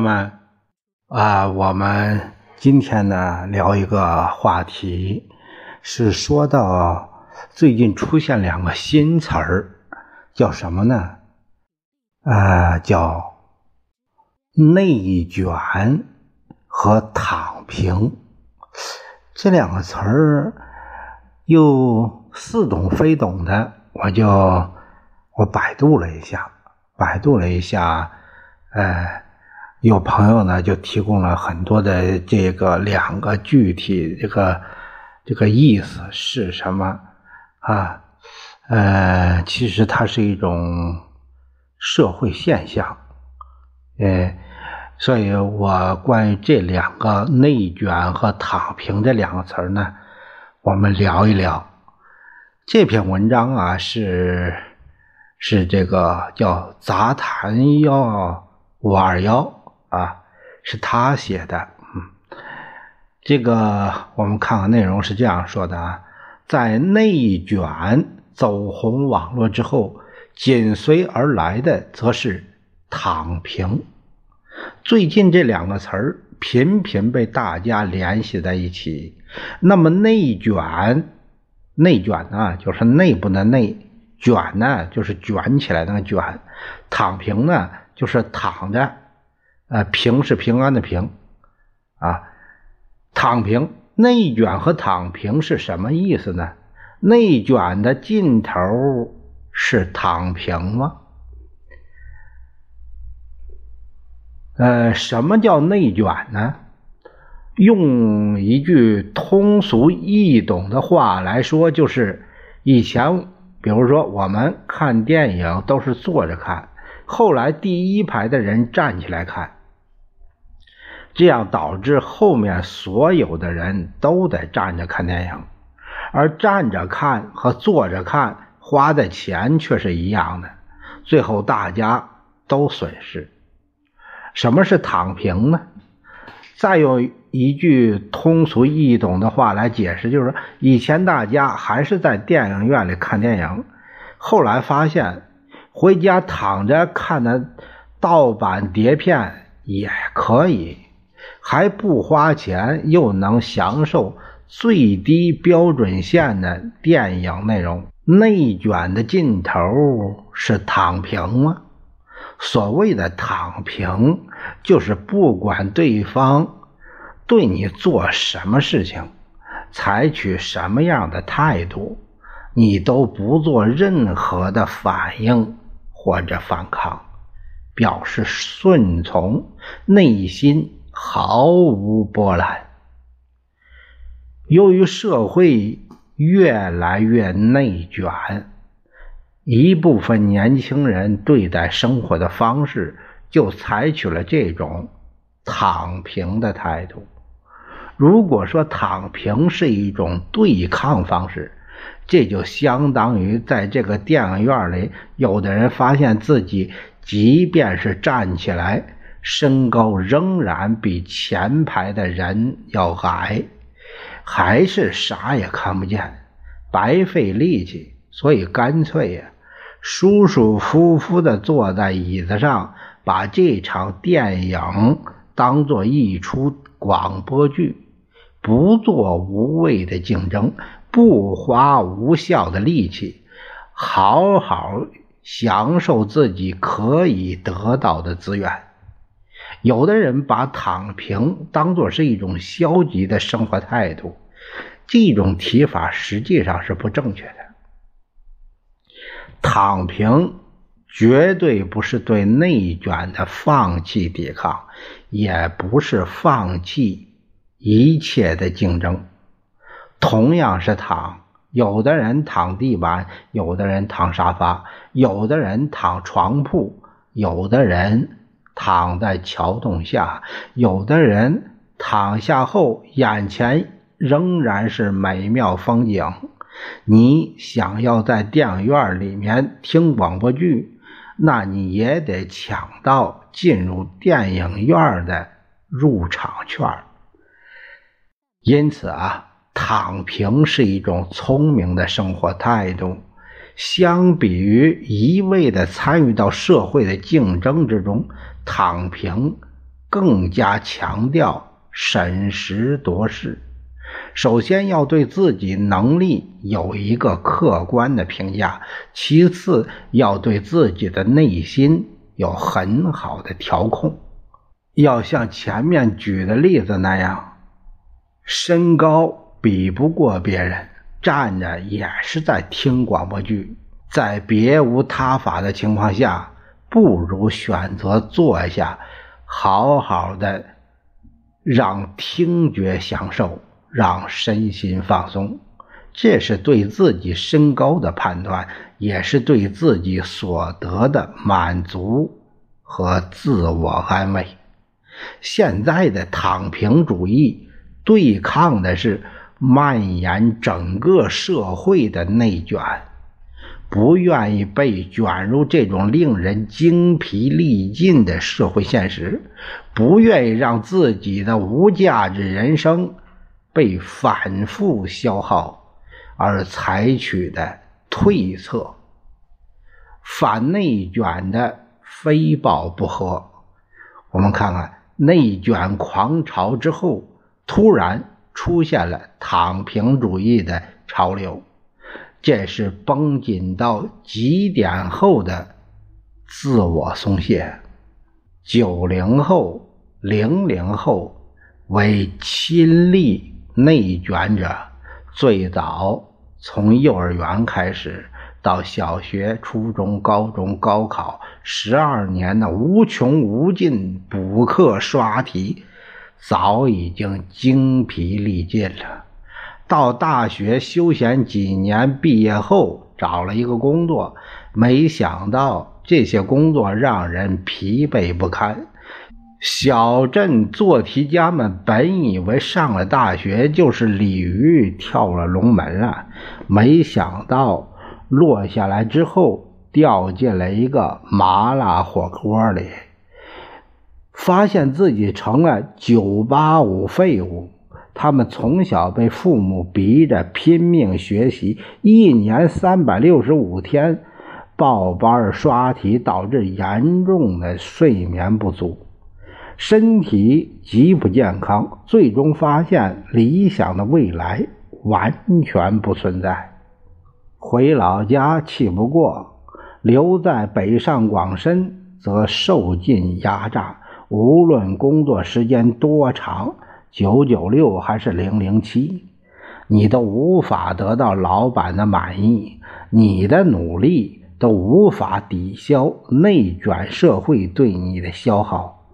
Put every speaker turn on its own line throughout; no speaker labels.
朋友们啊，我们今天呢聊一个话题，是说到最近出现两个新词儿，叫什么呢？啊，叫内卷和躺平。这两个词儿又似懂非懂的，我就我百度了一下，百度了一下，呃。有朋友呢，就提供了很多的这个两个具体这个这个意思是什么啊？呃，其实它是一种社会现象，呃，所以我关于这两个内卷和躺平这两个词儿呢，我们聊一聊。这篇文章啊，是是这个叫杂谈幺五二幺。啊，是他写的，嗯，这个我们看看内容是这样说的啊，在内卷走红网络之后，紧随而来的则是躺平。最近这两个词儿频频被大家联系在一起。那么内卷，内卷呢，就是内部的内卷呢，就是卷起来那个卷；躺平呢，就是躺着。呃，平是平安的平，啊，躺平、内卷和躺平是什么意思呢？内卷的尽头是躺平吗？呃，什么叫内卷呢？用一句通俗易懂的话来说，就是以前，比如说我们看电影都是坐着看，后来第一排的人站起来看。这样导致后面所有的人都得站着看电影，而站着看和坐着看花的钱却是一样的，最后大家都损失。什么是躺平呢？再用一句通俗易懂的话来解释，就是说以前大家还是在电影院里看电影，后来发现回家躺着看的盗版碟片也可以。还不花钱，又能享受最低标准线的电影内容，内卷的尽头是躺平吗？所谓的躺平，就是不管对方对你做什么事情，采取什么样的态度，你都不做任何的反应或者反抗，表示顺从，内心。毫无波澜。由于社会越来越内卷，一部分年轻人对待生活的方式就采取了这种躺平的态度。如果说躺平是一种对抗方式，这就相当于在这个电影院里，有的人发现自己即便是站起来。身高仍然比前排的人要矮，还是啥也看不见，白费力气，所以干脆呀，舒舒服服的坐在椅子上，把这场电影当做一出广播剧，不做无谓的竞争，不花无效的力气，好好享受自己可以得到的资源。有的人把躺平当作是一种消极的生活态度，这种提法实际上是不正确的。躺平绝对不是对内卷的放弃抵抗，也不是放弃一切的竞争。同样是躺，有的人躺地板，有的人躺沙发，有的人躺床铺，有的人。躺在桥洞下，有的人躺下后，眼前仍然是美妙风景。你想要在电影院里面听广播剧，那你也得抢到进入电影院的入场券。因此啊，躺平是一种聪明的生活态度。相比于一味的参与到社会的竞争之中。躺平更加强调审时度势。首先要对自己能力有一个客观的评价，其次要对自己的内心有很好的调控。要像前面举的例子那样，身高比不过别人，站着也是在听广播剧，在别无他法的情况下，不如选择坐下，好好的让听觉享受。让身心放松，这是对自己身高的判断，也是对自己所得的满足和自我安慰。现在的躺平主义对抗的是蔓延整个社会的内卷，不愿意被卷入这种令人精疲力尽的社会现实，不愿意让自己的无价值人生。被反复消耗而采取的退策，反内卷的非暴不和。我们看看内卷狂潮之后，突然出现了躺平主义的潮流，这是绷紧到极点后的自我松懈。九零后、零零后为亲历。内卷者最早从幼儿园开始，到小学、初中、高中、高考，十二年的无穷无尽补课刷题，早已经精疲力尽了。到大学休闲几年，毕业后找了一个工作，没想到这些工作让人疲惫不堪。小镇做题家们本以为上了大学就是鲤鱼跳了龙门了，没想到落下来之后掉进了一个麻辣火锅里，发现自己成了九八五废物。他们从小被父母逼着拼命学习，一年三百六十五天报班刷题，导致严重的睡眠不足。身体极不健康，最终发现理想的未来完全不存在。回老家气不过，留在北上广深则受尽压榨。无论工作时间多长，九九六还是零零七，你都无法得到老板的满意。你的努力都无法抵消内卷社会对你的消耗。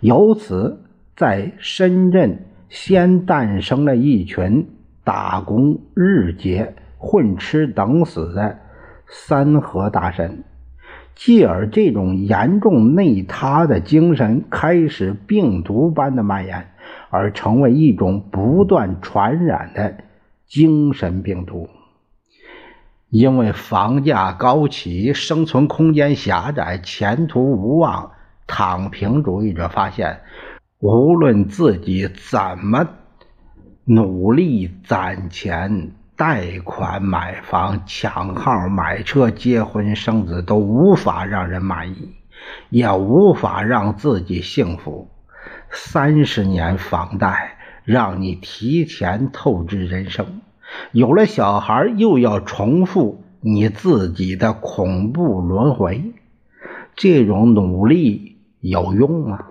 由此，在深圳先诞生了一群打工日结、混吃等死的三和大神，继而这种严重内塌的精神开始病毒般的蔓延，而成为一种不断传染的精神病毒。因为房价高企，生存空间狭窄，前途无望。躺平主义者发现，无论自己怎么努力攒钱、贷款买房、抢号买车、结婚生子，都无法让人满意，也无法让自己幸福。三十年房贷让你提前透支人生，有了小孩又要重复你自己的恐怖轮回，这种努力。有用吗？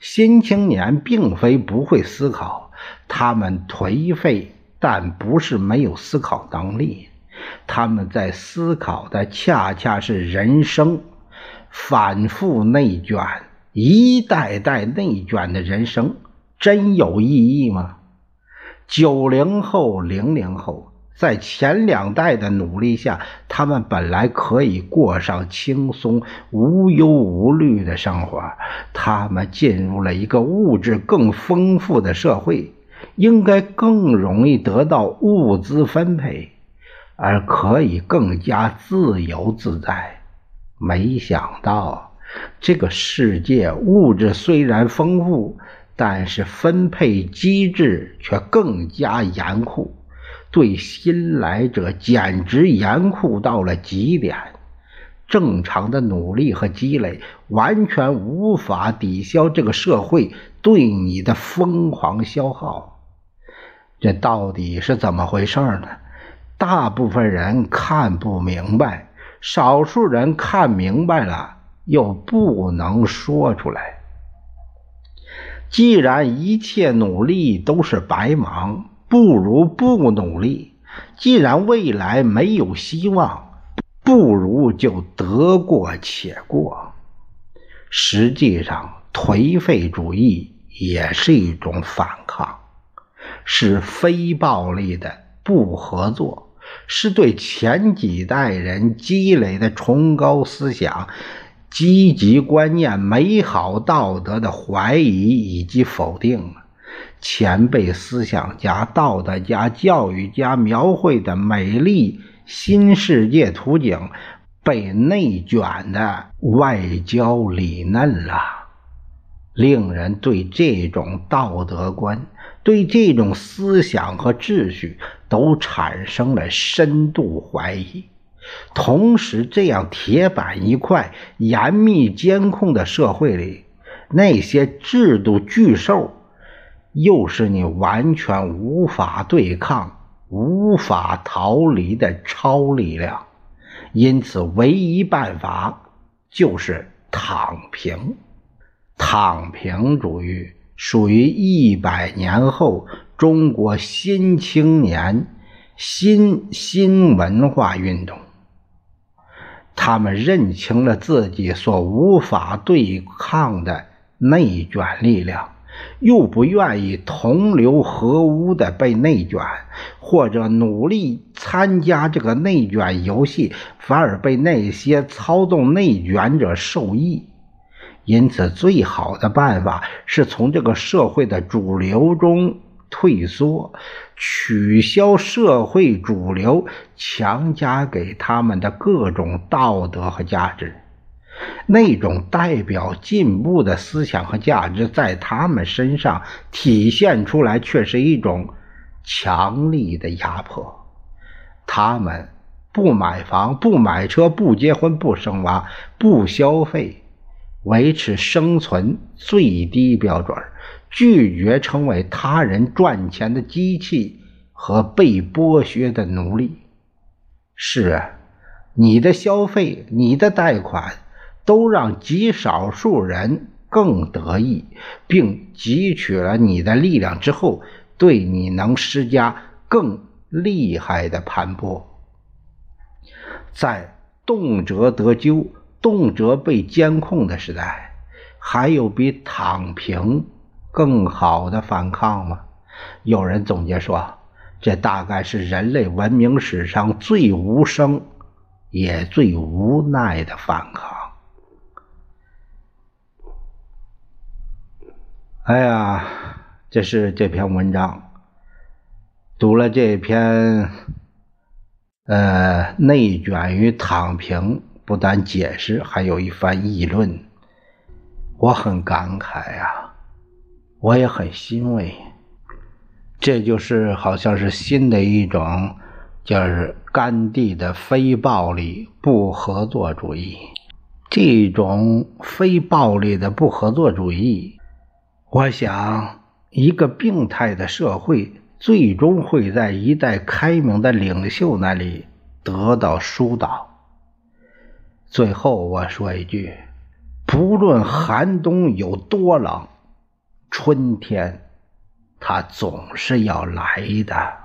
新青年并非不会思考，他们颓废，但不是没有思考能力。他们在思考的恰恰是人生，反复内卷，一代代内卷的人生，真有意义吗？九零后、零零后。在前两代的努力下，他们本来可以过上轻松、无忧无虑的生活。他们进入了一个物质更丰富的社会，应该更容易得到物资分配，而可以更加自由自在。没想到，这个世界物质虽然丰富，但是分配机制却更加严酷。对新来者简直严酷到了极点，正常的努力和积累，完全无法抵消这个社会对你的疯狂消耗。这到底是怎么回事呢？大部分人看不明白，少数人看明白了又不能说出来。既然一切努力都是白忙，不如不努力；既然未来没有希望，不如就得过且过。实际上，颓废主义也是一种反抗，是非暴力的不合作，是对前几代人积累的崇高思想。积极观念、美好道德的怀疑以及否定，前辈思想家、道德家、教育家描绘的美丽新世界图景，被内卷的外焦里嫩了，令人对这种道德观、对这种思想和秩序都产生了深度怀疑。同时，这样铁板一块、严密监控的社会里，那些制度巨兽，又是你完全无法对抗、无法逃离的超力量。因此，唯一办法就是躺平。躺平主义属于一百年后中国新青年新新文化运动。他们认清了自己所无法对抗的内卷力量，又不愿意同流合污的被内卷，或者努力参加这个内卷游戏，反而被那些操纵内卷者受益。因此，最好的办法是从这个社会的主流中。退缩，取消社会主流强加给他们的各种道德和价值，那种代表进步的思想和价值，在他们身上体现出来，却是一种强力的压迫。他们不买房、不买车、不结婚、不生娃、不消费，维持生存最低标准。拒绝成为他人赚钱的机器和被剥削的奴隶。是啊，你的消费、你的贷款，都让极少数人更得意，并汲取了你的力量之后，对你能施加更厉害的盘剥。在动辄得咎、动辄被监控的时代，还有比躺平。更好的反抗吗？有人总结说，这大概是人类文明史上最无声也最无奈的反抗。哎呀，这是这篇文章，读了这篇，呃，内卷与躺平，不但解释，还有一番议论，我很感慨呀。我也很欣慰，这就是好像是新的一种，就是甘地的非暴力不合作主义。这种非暴力的不合作主义，我想，一个病态的社会最终会在一代开明的领袖那里得到疏导。最后我说一句，不论寒冬有多冷。春天，它总是要来的。